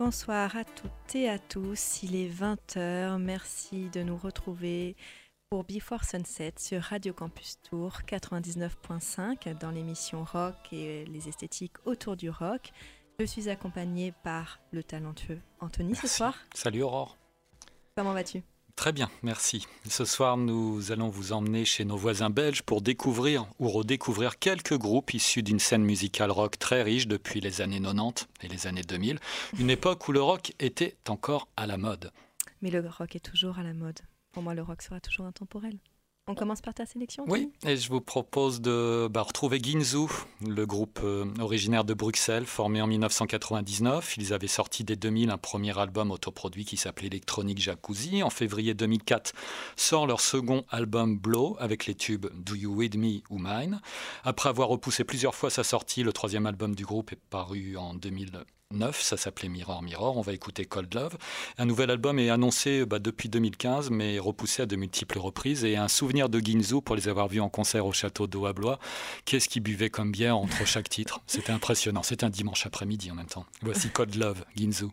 Bonsoir à toutes et à tous, il est 20h, merci de nous retrouver pour Before Sunset sur Radio Campus Tour 99.5 dans l'émission rock et les esthétiques autour du rock. Je suis accompagnée par le talentueux Anthony ce soir. Salut Aurore. Comment vas-tu? Très bien, merci. Ce soir, nous allons vous emmener chez nos voisins belges pour découvrir ou redécouvrir quelques groupes issus d'une scène musicale rock très riche depuis les années 90 et les années 2000, une époque où le rock était encore à la mode. Mais le rock est toujours à la mode. Pour moi, le rock sera toujours intemporel. On commence par ta sélection Oui, et je vous propose de bah, retrouver Ginzu, le groupe euh, originaire de Bruxelles, formé en 1999. Ils avaient sorti dès 2000 un premier album autoproduit qui s'appelait Electronic Jacuzzi. En février 2004 sort leur second album Blow avec les tubes Do You With Me ou Mine. Après avoir repoussé plusieurs fois sa sortie, le troisième album du groupe est paru en 2000 ça s'appelait Mirror Mirror, on va écouter Cold Love. Un nouvel album est annoncé bah, depuis 2015 mais repoussé à de multiples reprises et un souvenir de Ginzu pour les avoir vus en concert au château d'Oablois. Qu'est-ce qu'ils buvaient comme bière entre chaque titre? C'était impressionnant, c'était un dimanche après-midi en même temps. Voici Cold Love, Ginzu.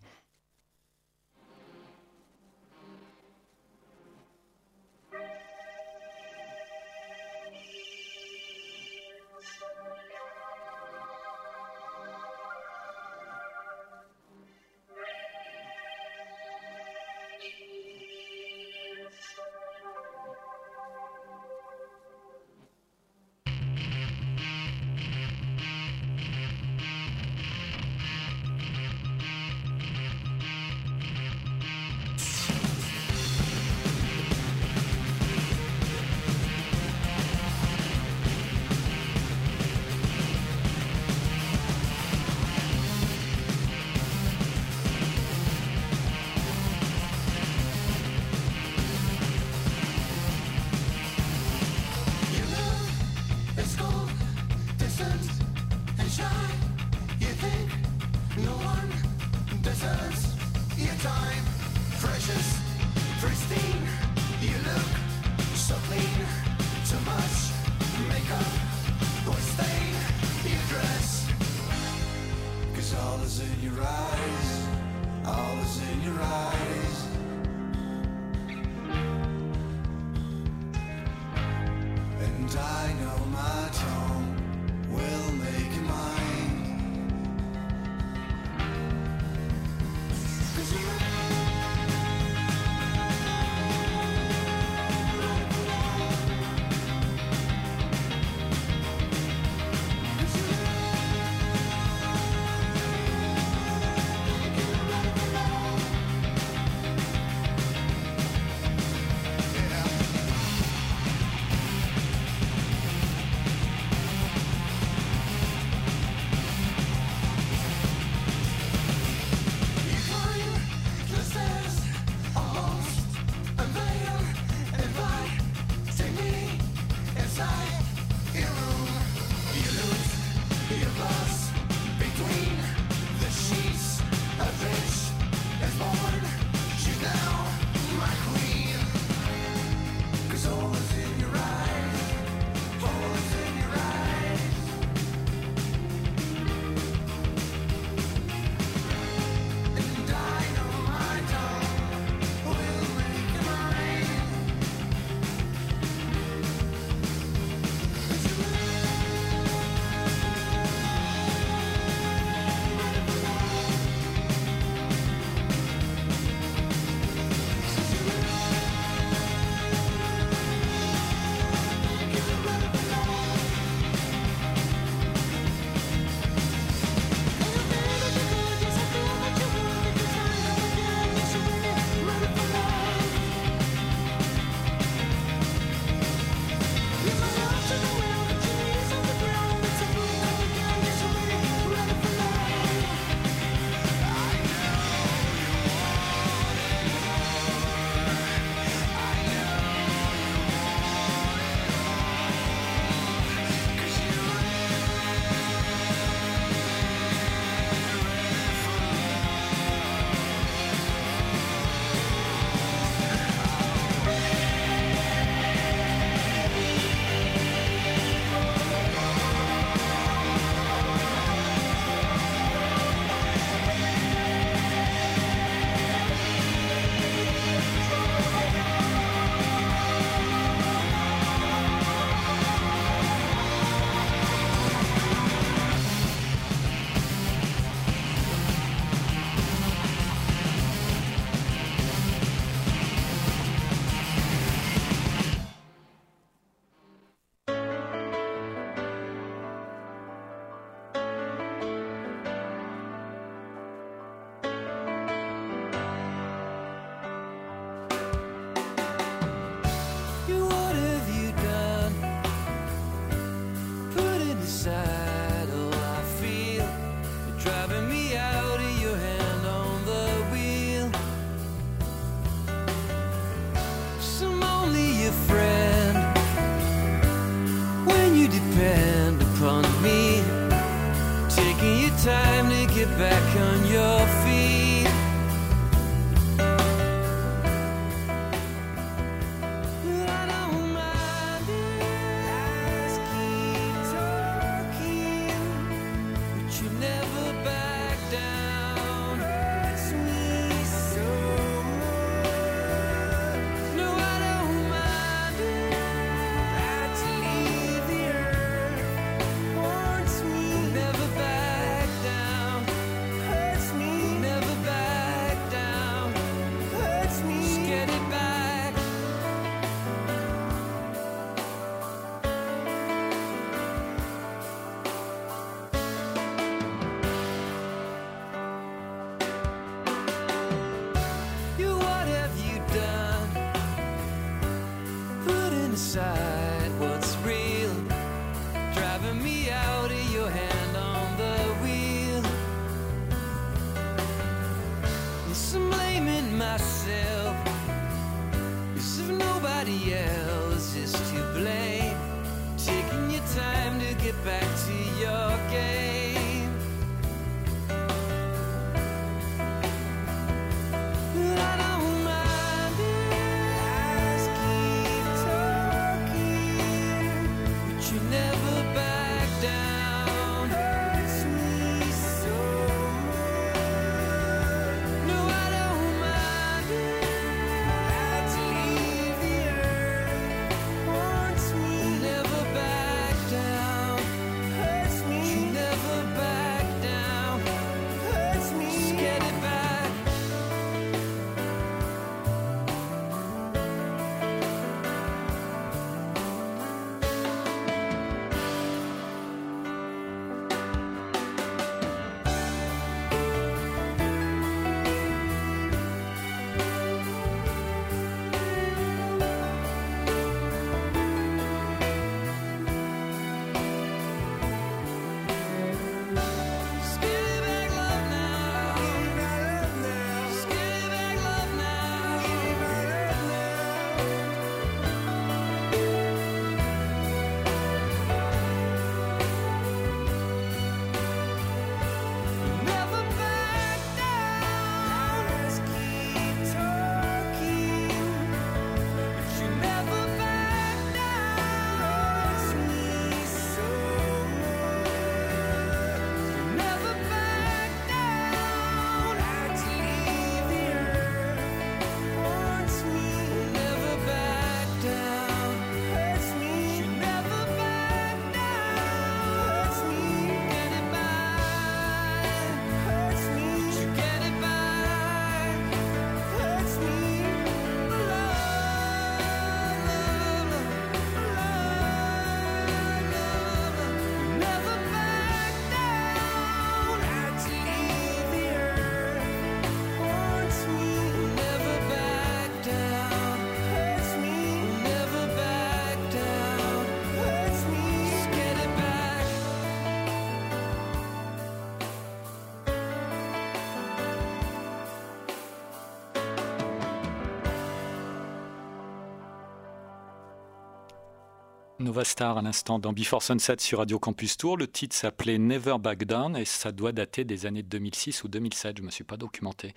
Nova Star à l'instant dans Before Sunset sur Radio Campus Tour. Le titre s'appelait Never Back Down et ça doit dater des années 2006 ou 2007. Je ne me suis pas documenté.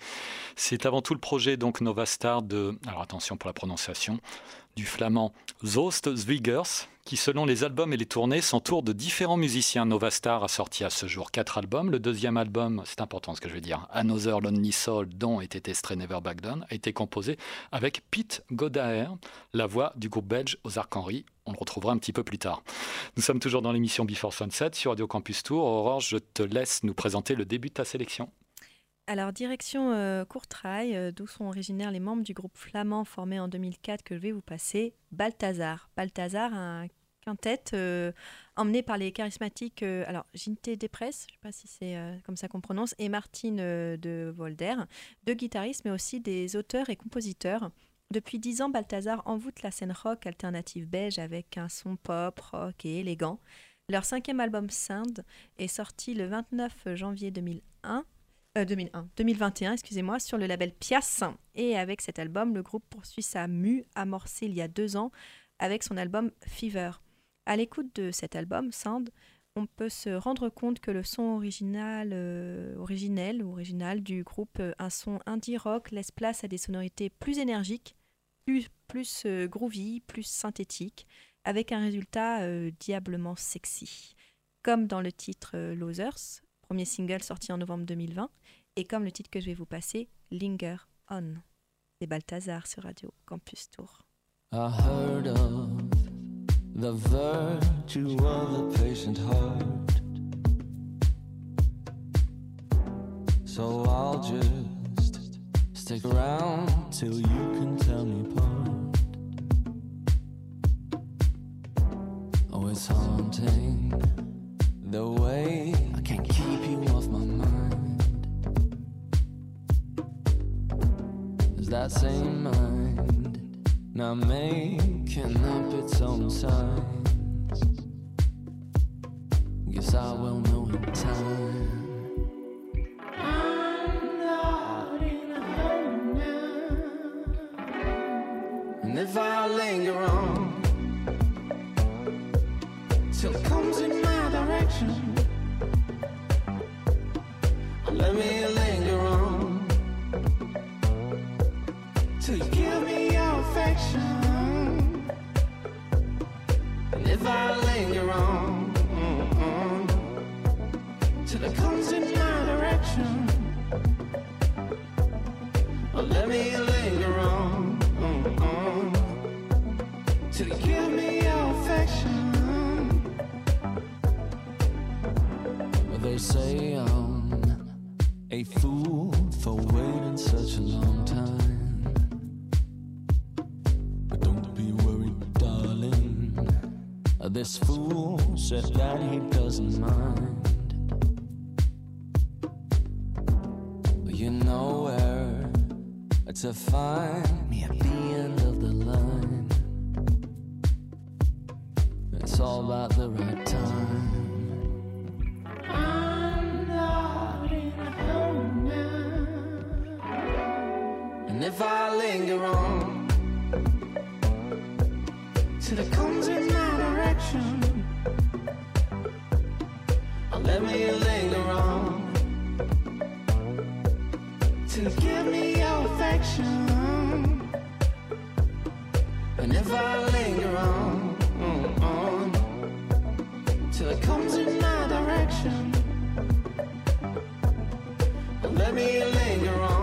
C'est avant tout le projet donc Nova Star de, alors attention pour la prononciation, du flamand Zoost Zwiggers, qui selon les albums et les tournées s'entoure de différents musiciens. Nova Star a sorti à ce jour quatre albums. Le deuxième album, c'est important ce que je vais dire, Another Lonely Soul, dont était extrait Never Back Down, a été composé avec Pete Godaer, la voix du groupe belge Ozark Henry. On le retrouvera un petit peu plus tard. Nous sommes toujours dans l'émission Before Sunset sur Radio Campus Tour. Aurore, je te laisse nous présenter le début de ta sélection. Alors, direction euh, Courtrai, euh, d'où sont originaires les membres du groupe flamand formé en 2004 que je vais vous passer, Balthazar. Balthazar, un quintet euh, emmené par les charismatiques, euh, alors Ginte Depress, je ne sais pas si c'est comme ça qu'on prononce, et Martine de Volder, deux guitaristes, mais aussi des auteurs et compositeurs. Depuis dix ans, Balthazar envoûte la scène rock alternative belge avec un son pop, rock et élégant. Leur cinquième album Sound est sorti le 29 janvier 2001 euh, 2001, 2021, excusez-moi, sur le label Pias. Et avec cet album, le groupe poursuit sa mue amorcée il y a deux ans avec son album Fever. À l'écoute de cet album, Sand, on peut se rendre compte que le son original, euh, original du groupe, euh, un son indie rock, laisse place à des sonorités plus énergiques, plus, plus euh, groovy, plus synthétiques, avec un résultat euh, diablement sexy. Comme dans le titre euh, Losers, premier single sorti en novembre 2020, et comme le titre que je vais vous passer, Linger On. C'est Balthazar sur Radio Campus Tour. Can't keep you off my mind. Is that same mind now making up its own signs? Guess I will know in time. If I linger on. Mm, till it comes in my direction, oh, let me linger on. Mm, till you give me your affection. Well, they say I'm a fool for waiting such a long This fool said that he doesn't mind. You know where to find me at the end of the line. It's all about the right time. I'm not in a now. And if I linger on till it comes in let me linger on give me your affection. And if I linger on, till it comes in my direction. Let me linger on,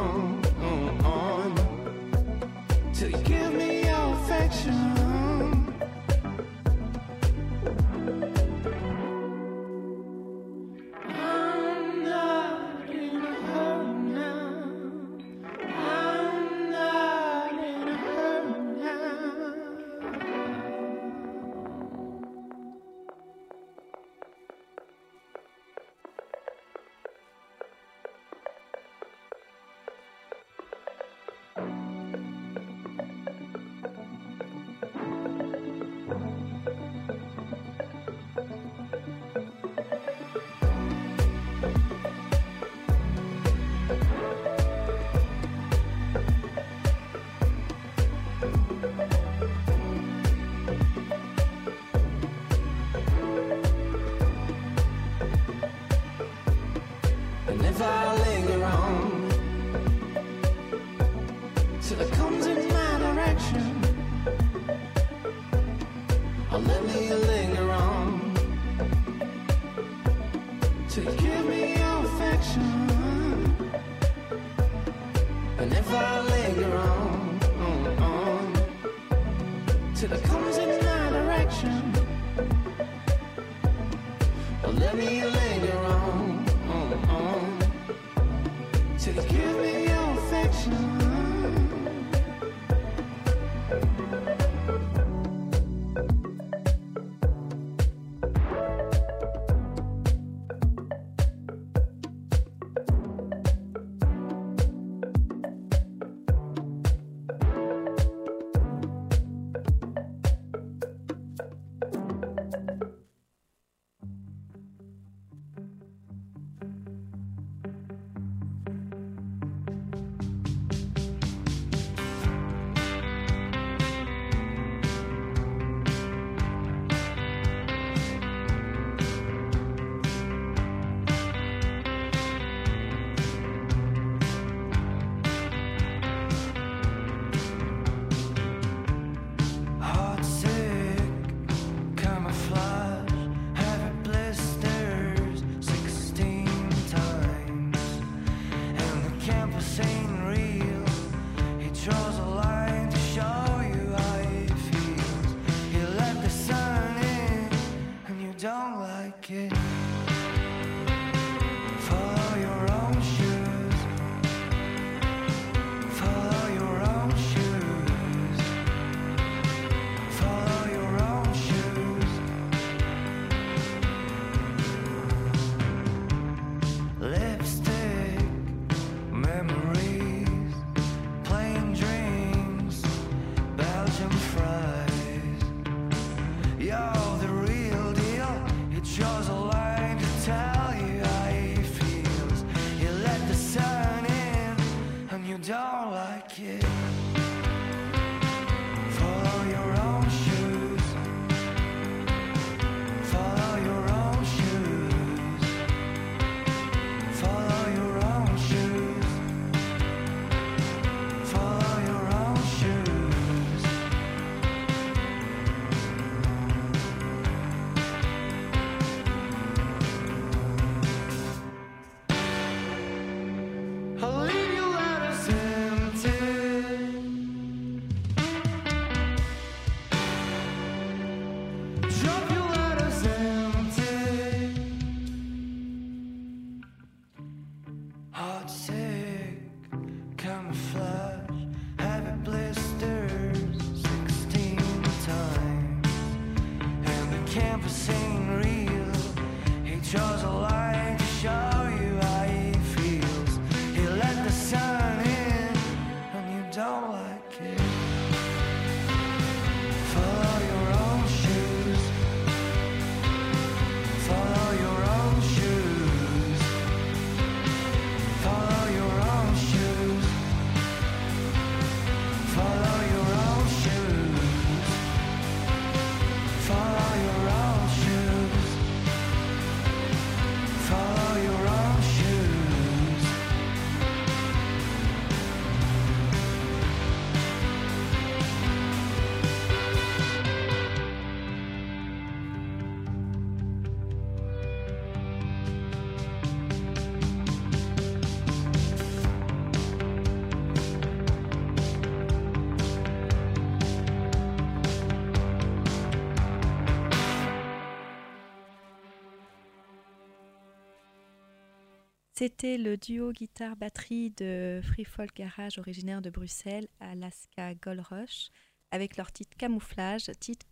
C'était le duo guitare-batterie de Free Folk Garage originaire de Bruxelles, Alaska Gold Rush, avec leur titre Camouflage, titre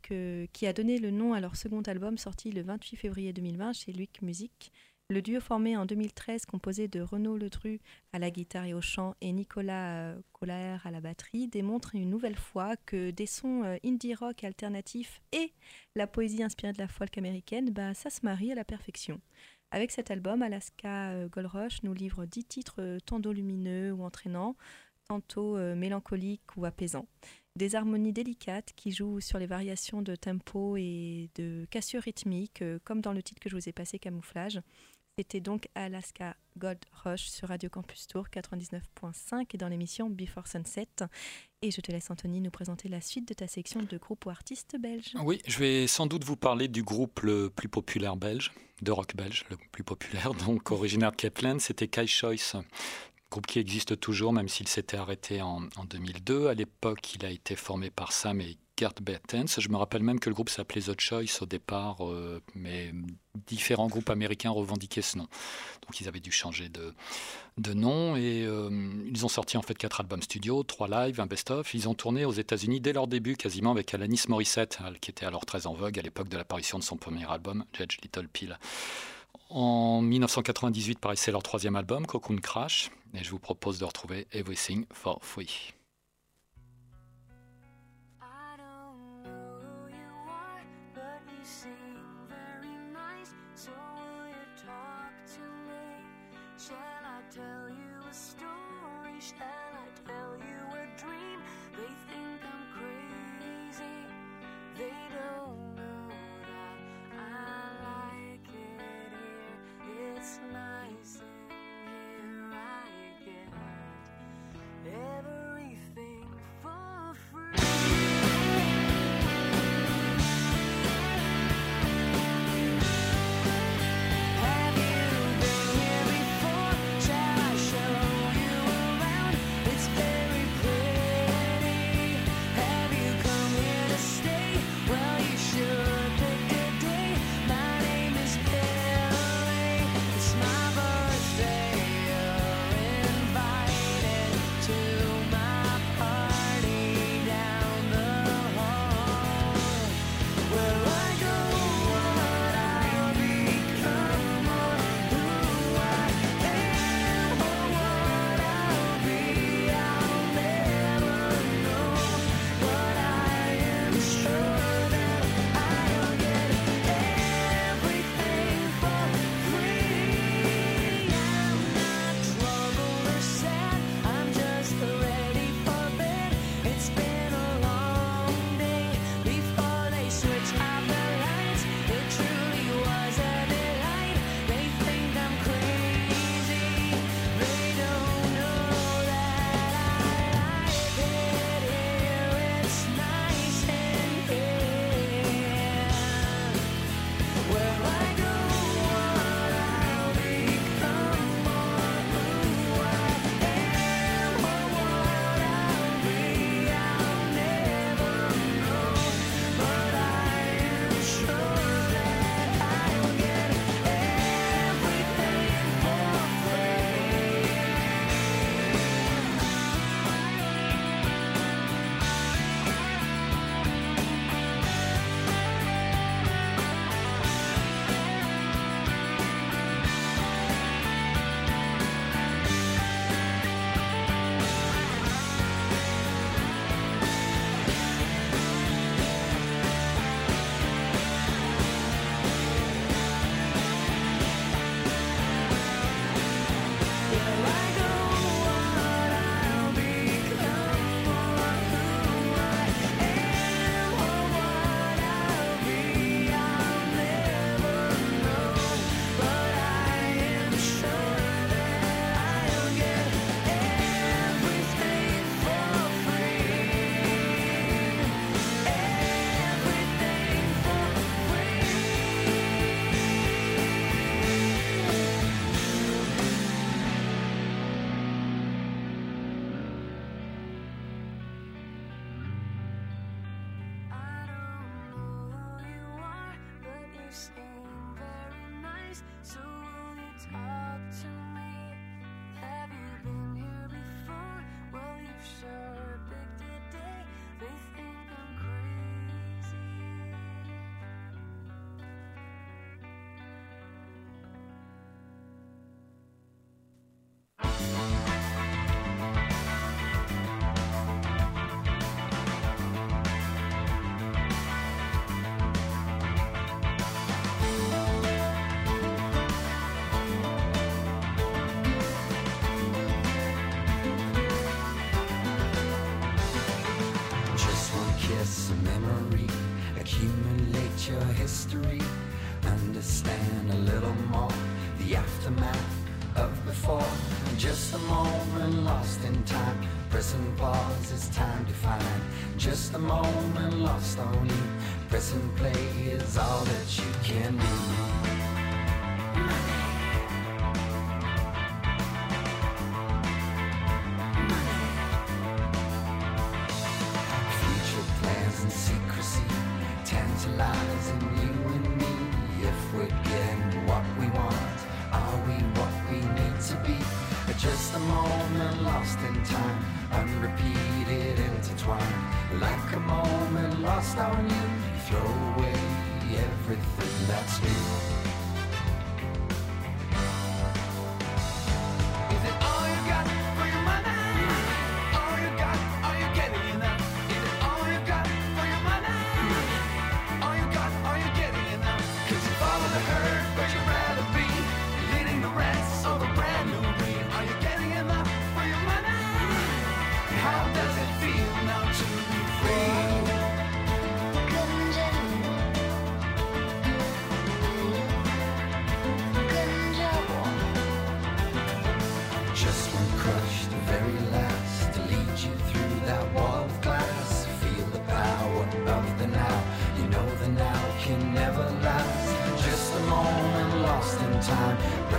qui a donné le nom à leur second album sorti le 28 février 2020 chez Luc Music. Le duo formé en 2013, composé de Renaud Ledru à la guitare et au chant et Nicolas euh, Collaert à la batterie, démontre une nouvelle fois que des sons euh, indie rock alternatifs et la poésie inspirée de la folk américaine, bah, ça se marie à la perfection. Avec cet album, Alaska euh, Gold Rush nous livre dix titres euh, tantôt lumineux ou entraînants, tantôt euh, mélancoliques ou apaisants. Des harmonies délicates qui jouent sur les variations de tempo et de cassure rythmique, euh, comme dans le titre que je vous ai passé, Camouflage. C'était donc Alaska Gold Rush sur Radio Campus Tour 99.5 et dans l'émission Before Sunset. Et je te laisse, Anthony, nous présenter la suite de ta section de groupes ou artistes belges. Oui, je vais sans doute vous parler du groupe le plus populaire belge, de rock belge, le plus populaire, donc originaire de Keplen, c'était Kai Choice. Groupe qui existe toujours, même s'il s'était arrêté en, en 2002. À l'époque, il a été formé par Sam et Gert Bertens. Je me rappelle même que le groupe s'appelait The Choice au départ, euh, mais différents groupes américains revendiquaient ce nom. Donc ils avaient dû changer de, nom et euh, ils ont sorti en fait quatre albums studio, trois lives, un best-of. Ils ont tourné aux États-Unis dès leur début, quasiment avec Alanis Morissette, elle, qui était alors très en vogue à l'époque de l'apparition de son premier album, Judge Little Pill. En 1998 paraissait leur troisième album, Cocoon Crash, et je vous propose de retrouver Everything for Free.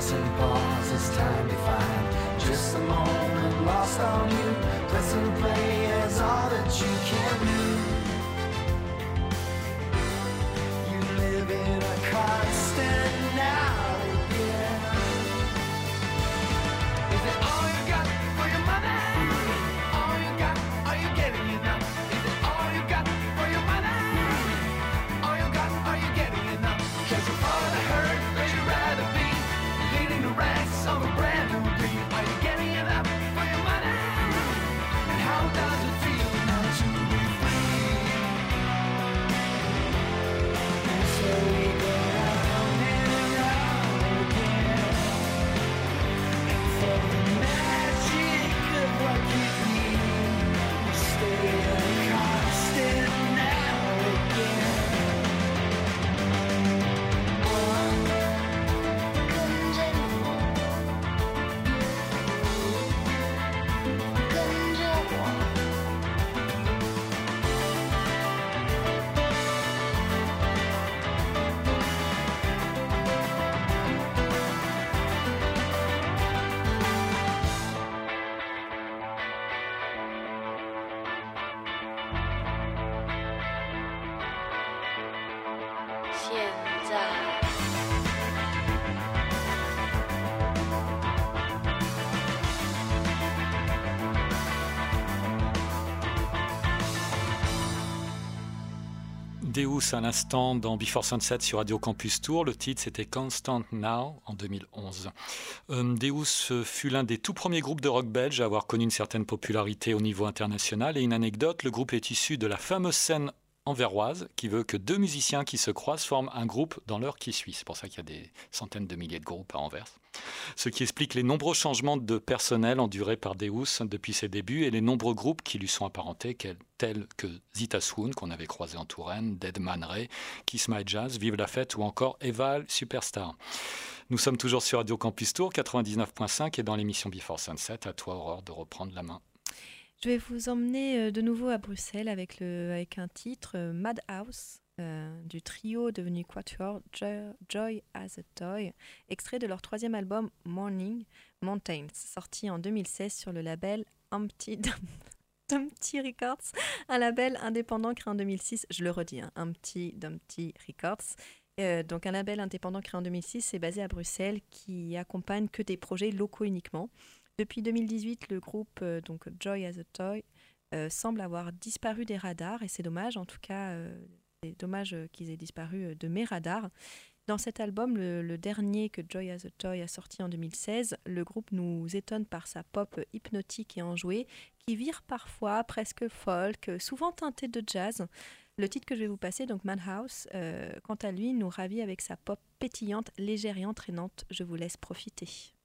Pressing pause as time defined. Just a moment lost on you. Pressing play is all that you can do. Deus à l'instant dans Before Sunset sur Radio Campus Tour. Le titre c'était Constant Now en 2011. Euh, Deus euh, fut l'un des tout premiers groupes de rock belge à avoir connu une certaine popularité au niveau international. Et une anecdote, le groupe est issu de la fameuse scène anverroise qui veut que deux musiciens qui se croisent forment un groupe dans l'heure qui suit. C'est pour ça qu'il y a des centaines de milliers de groupes à Anvers. Ce qui explique les nombreux changements de personnel endurés par Deus depuis ses débuts et les nombreux groupes qui lui sont apparentés, tels que Zita Swoon, qu'on avait croisé en Touraine, Dead Man Ray, Kiss My Jazz, Vive la Fête ou encore Eval Superstar. Nous sommes toujours sur Radio Campus Tour 99.5 et dans l'émission Before Sunset. À toi, Aurore, de reprendre la main. Je vais vous emmener euh, de nouveau à Bruxelles avec, un titre, euh, Madhouse, euh, du trio devenu Quatuor Jo- Joy as a Toy, extrait de leur troisième album Morning Mountains, sorti en 2016 sur le label Dum- Dumpty Records, un label indépendant créé en 2006, je le redis, hein, Humpty Dumpty Records, donc un label indépendant créé en 2006, c'est basé à Bruxelles, qui accompagne que des projets locaux uniquement. Depuis 2018, le groupe euh, donc Joy as a Toy euh, semble avoir disparu des radars et c'est dommage. En tout cas, euh, c'est dommage qu'ils aient disparu de mes radars. Dans cet album, le, dernier que Joy as a Toy a sorti en 2016, le groupe nous étonne par sa pop hypnotique et enjouée, qui vire parfois presque folk, souvent teintée de jazz. Le titre que je vais vous passer, donc Madhouse, euh, quant à lui, nous ravit avec sa pop pétillante, légère et entraînante. Je vous laisse profiter.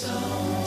So.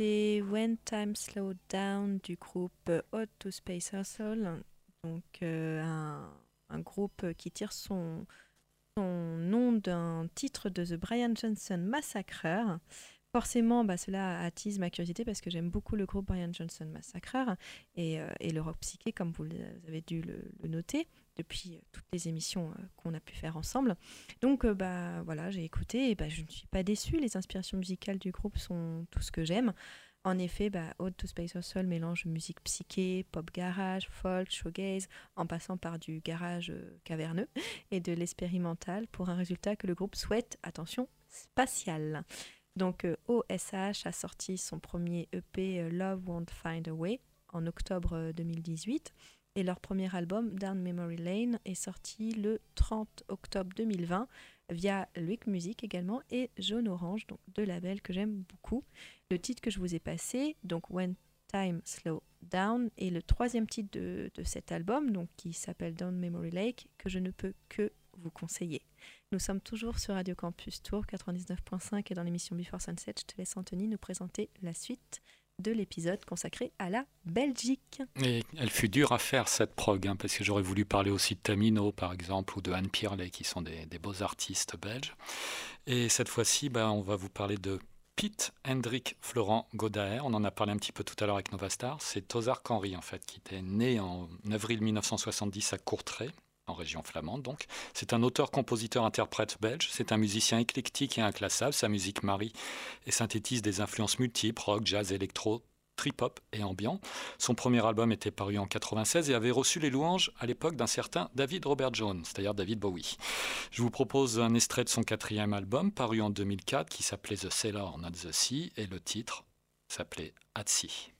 C'était When Time Slowed Down du groupe Hot to Space Hustle, donc euh, un, un groupe qui tire son, son nom d'un titre de The Brian Johnson Massacreur. Forcément, bah, cela attise ma curiosité parce que j'aime beaucoup le groupe Brian Johnson Massacreur et, euh, et le rock psyché, comme vous avez dû le noter depuis euh, toutes les émissions euh, qu'on a pu faire ensemble. Donc euh, bah voilà, j'ai écouté et bah, je ne suis pas déçue. Les inspirations musicales du groupe sont tout ce que j'aime. En effet, bah, Ode to Space Hustle mélange musique psyché, pop garage, folk, shoegaze, en passant par du garage caverneux et de l'expérimental pour un résultat que le groupe souhaite, attention, spatial. Donc OSH a sorti son premier EP Love Won't Find a Way en octobre euh, 2018 et leur premier album Down Memory Lane est sorti le 30 octobre 2020 via Luik Music également et Jaune Orange, donc deux labels que j'aime beaucoup. Le titre que je vous ai passé, donc When Time Slow Down, est le troisième titre de, de cet album, donc qui s'appelle Down Memory Lake, que je ne peux que vous conseiller. Nous sommes toujours sur Radio Campus Tour 99.5 et dans l'émission Before Sunset, je te laisse Anthony nous présenter la suite de l'épisode consacré à la Belgique. Et elle fut dure à faire cette prog, hein, parce que j'aurais voulu parler aussi de Tamino, par exemple, ou de Anne Pirlet, qui sont des, beaux artistes belges. Et cette fois-ci, ben, on va vous parler de Pete Hendrik Florent Godaer. On en a parlé un petit peu tout à l'heure avec Novastar. C'est Tozar Henry, en fait, qui était né en avril 1970 à Courtrai, en région flamande donc. C'est un auteur, compositeur, interprète belge. C'est un musicien éclectique et inclassable. Sa musique marie et synthétise des influences multiples, rock, jazz, électro, trip-hop et ambiant. Son premier album était paru en 96 et avait reçu les louanges à l'époque d'un certain David Robert Jones, c'est-à-dire David Bowie. Je vous propose un extrait de son quatrième album, paru en 2004, qui s'appelait The Sailor Not the Sea, et le titre s'appelait At Sea.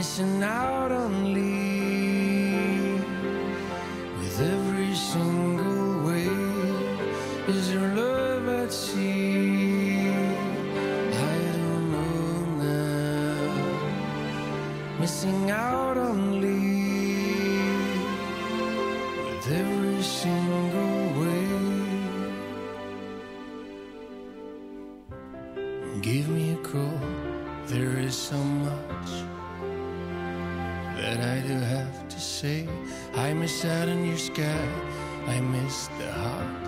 Missing out on Lee with every single wave. Is your love at sea? I don't know now. Missing out on Lee with every single I miss out on your sky. I miss the hot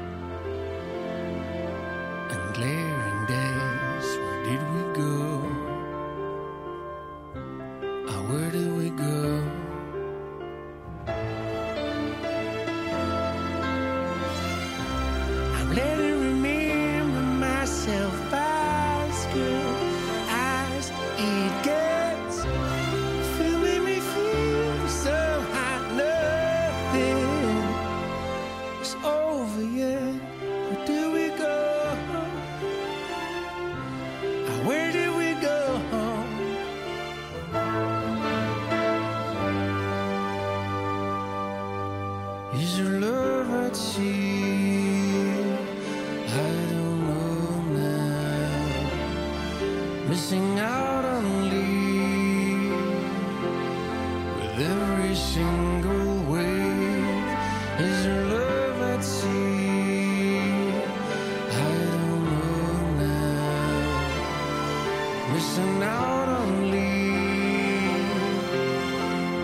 missing out on leave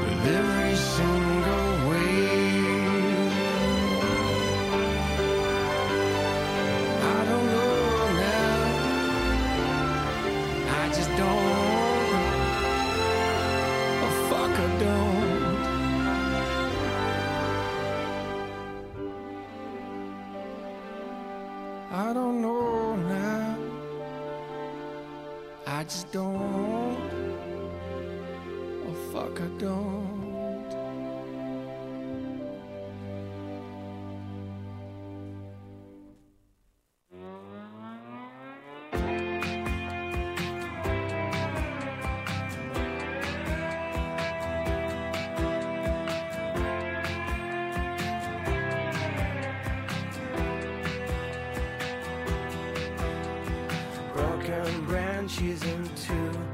with every just don't. Oh, fuck, I don't. she's in into.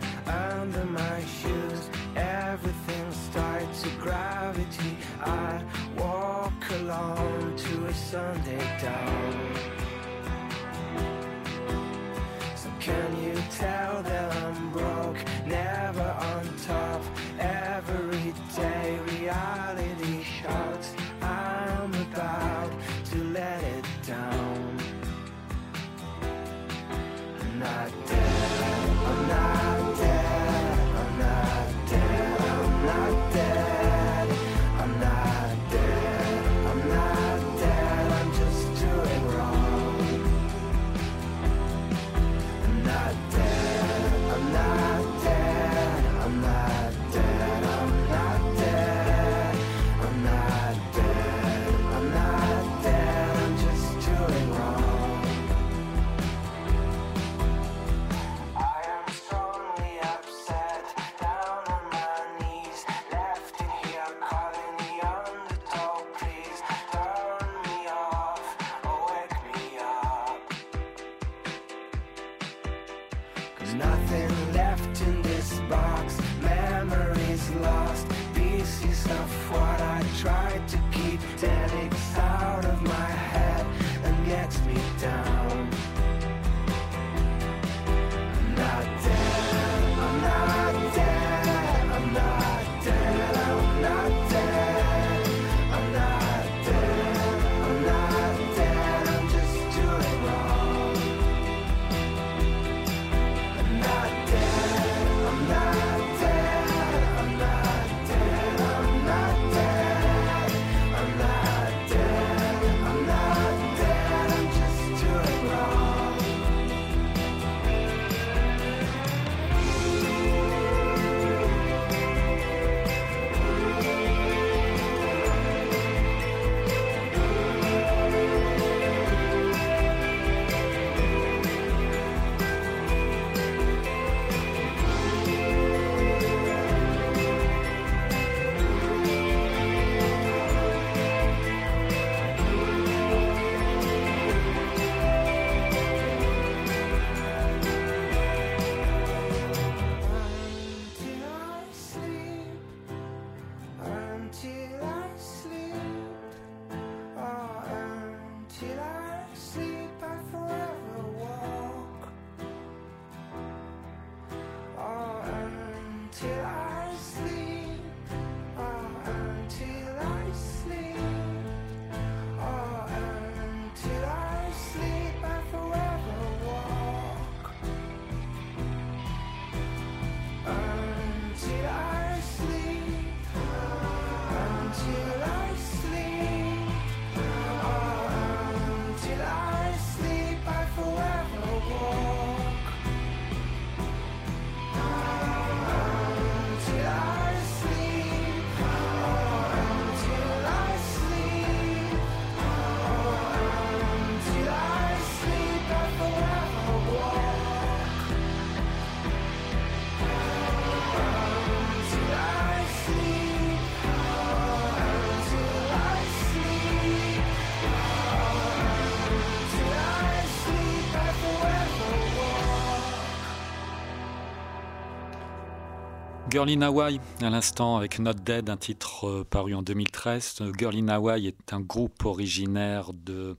Girl in Hawaii, à l'instant, avec Not Dead, un titre euh, paru en 2013. Girl in Hawaii est un groupe originaire de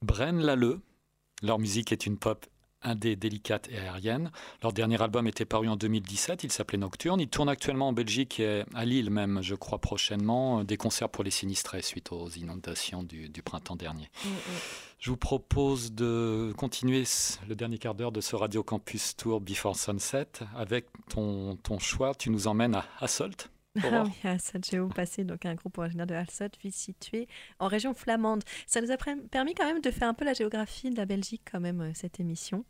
Braine-l'Alleud. Leur musique est une pop indé délicate et aérienne. Leur dernier album était paru en 2017, il s'appelait Nocturne. Ils tournent actuellement en Belgique et à Lille même, je crois prochainement, euh, des concerts pour les sinistrés suite aux inondations du, du printemps dernier. Mm, Je vous propose de continuer le dernier quart d'heure de ce Radio Campus Tour Before Sunset avec ton, ton choix. Tu nous emmènes à Hasselt. Ah oui, Alsat Géo passé, donc un groupe originaire de Alsat, ville située en région flamande. Ça nous a permis quand même de faire un peu la géographie de la Belgique, quand même, euh, cette émission.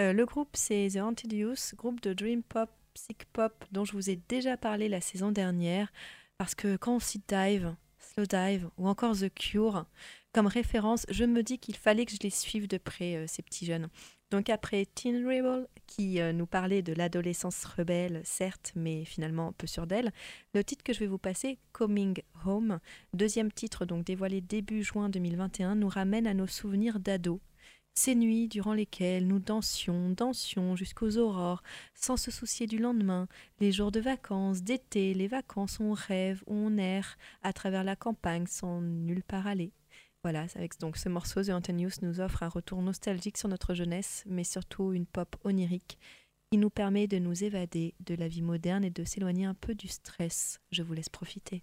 Euh, le groupe, c'est The Haunted Youth, groupe de Dream Pop, Psych Pop, dont je vous ai déjà parlé la saison dernière, parce que quand on cite Dive, Slow Dive ou encore The Cure comme référence, je me dis qu'il fallait que je les suive de près, euh, ces petits jeunes. Donc après Teen Rebel, qui euh, nous parlait de l'adolescence rebelle, certes, mais finalement peu sûre d'elle, le titre que je vais vous passer, Coming Home, deuxième titre donc dévoilé début juin 2021, nous ramène à nos souvenirs d'ados. Ces nuits durant lesquelles nous dansions, dansions jusqu'aux aurores, sans se soucier du lendemain, les jours de vacances, d'été, les vacances on rêve, on erre, à travers la campagne sans nulle part aller. Voilà, avec donc ce morceau, The Antonius nous offre un retour nostalgique sur notre jeunesse, mais surtout une pop onirique qui nous permet de nous évader de la vie moderne et de s'éloigner un peu du stress. Je vous laisse profiter.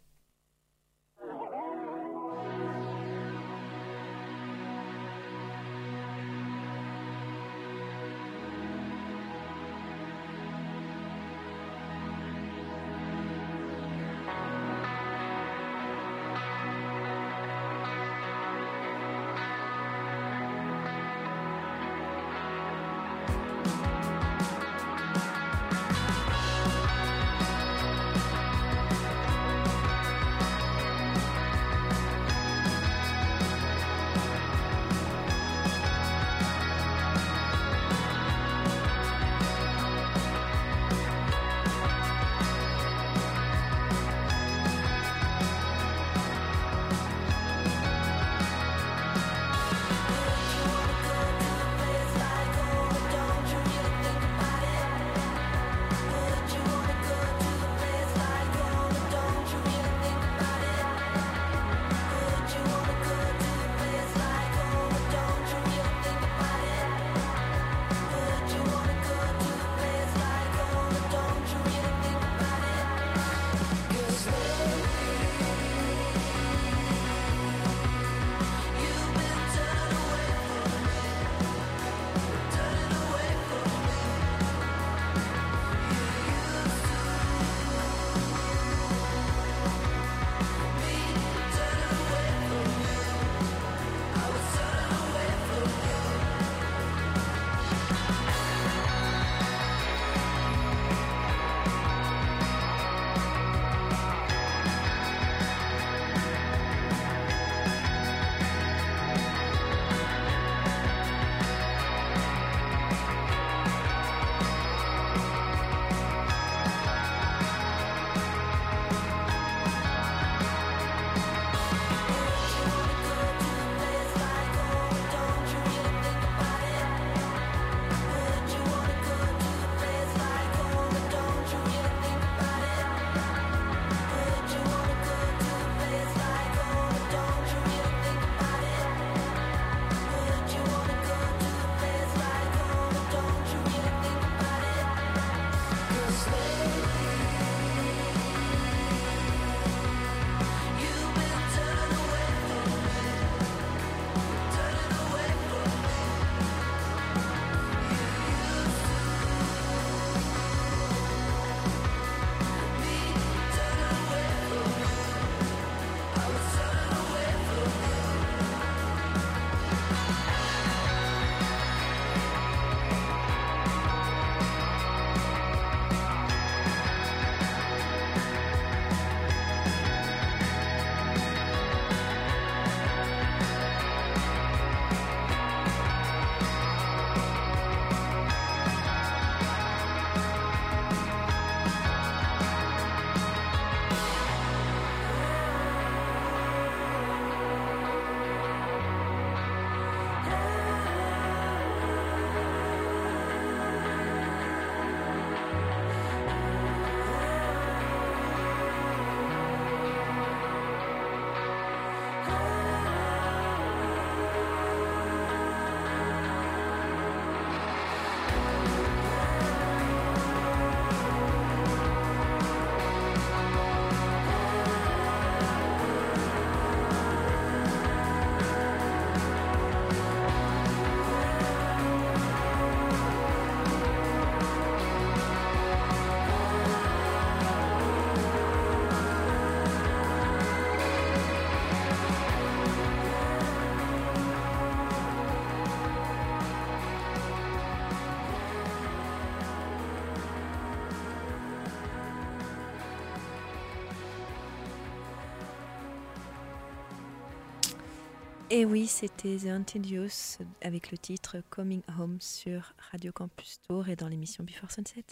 Et oui, c'était The Youth avec le titre Coming Home sur Radio Campus Tour et dans l'émission Before Sunset.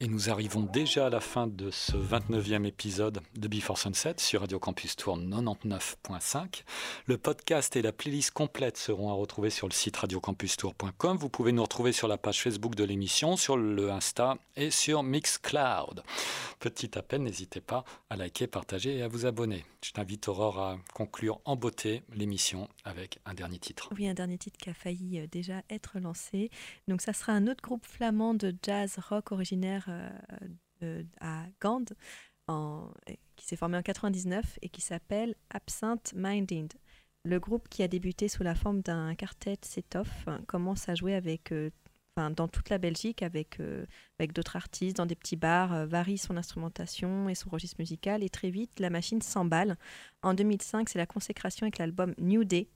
Et nous arrivons déjà à la fin de ce 29e épisode de Before Sunset sur Radio Campus Tour 99.5. Le podcast et la playlist complète seront à retrouver sur le site radiocampustour.com. Vous pouvez nous retrouver sur la page Facebook de l'émission, sur le Insta et sur Mixcloud. Petit appel, n'hésitez pas à liker, partager et à vous abonner. Je t'invite Aurore à conclure en beauté l'émission avec un dernier titre. Oui, un dernier titre qui a failli euh, déjà être lancé. Donc ça sera un autre groupe flamand de jazz rock originaire euh, de- à Gand, qui s'est formé en 99 et qui s'appelle Absent Minded. Le groupe qui a débuté sous la forme d'un quartet set-off hein, commence à jouer avec, euh, dans toute la Belgique avec, euh, avec d'autres artistes, dans des petits bars, euh, varie son instrumentation et son registre musical et très vite la machine s'emballe. En 2005, c'est la consécration avec l'album New Day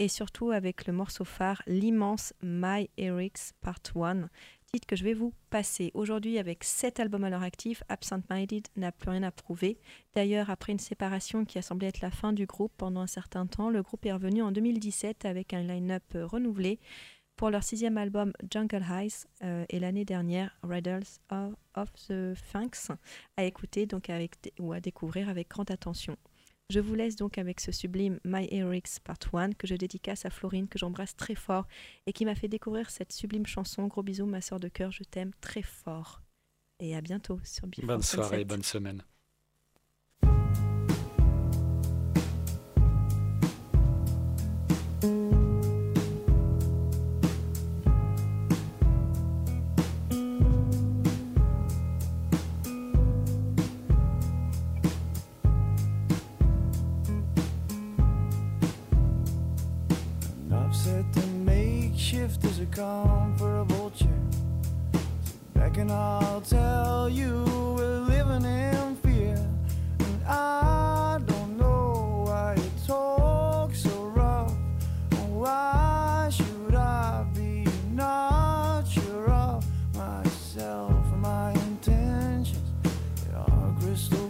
et surtout avec le morceau phare, l'immense My Erics Part 1, titre que je vais vous passer. Aujourd'hui, avec sept albums à leur actif, Absent Minded n'a plus rien à prouver. D'ailleurs, après une séparation qui a semblé être la fin du groupe pendant un certain temps, le groupe est revenu en 2017 avec un line-up euh, renouvelé pour leur sixième album Jungle Highs euh, et l'année dernière Riddles of, the Sphinx à écouter donc ou à découvrir avec grande attention. Je vous laisse donc avec ce sublime My Erics Part 1 que je dédicace à Florine, que j'embrasse très fort et qui m'a fait découvrir cette sublime chanson. Gros bisous, ma soeur de cœur, je t'aime très fort. Et à bientôt sur Before Bonne soirée, bonne semaine. Makeshift is a comfortable chair. Sit back and I'll tell you we're living in fear. And I don't know why you talk so rough. Why should I be not sure of myself and my intentions? They are crystal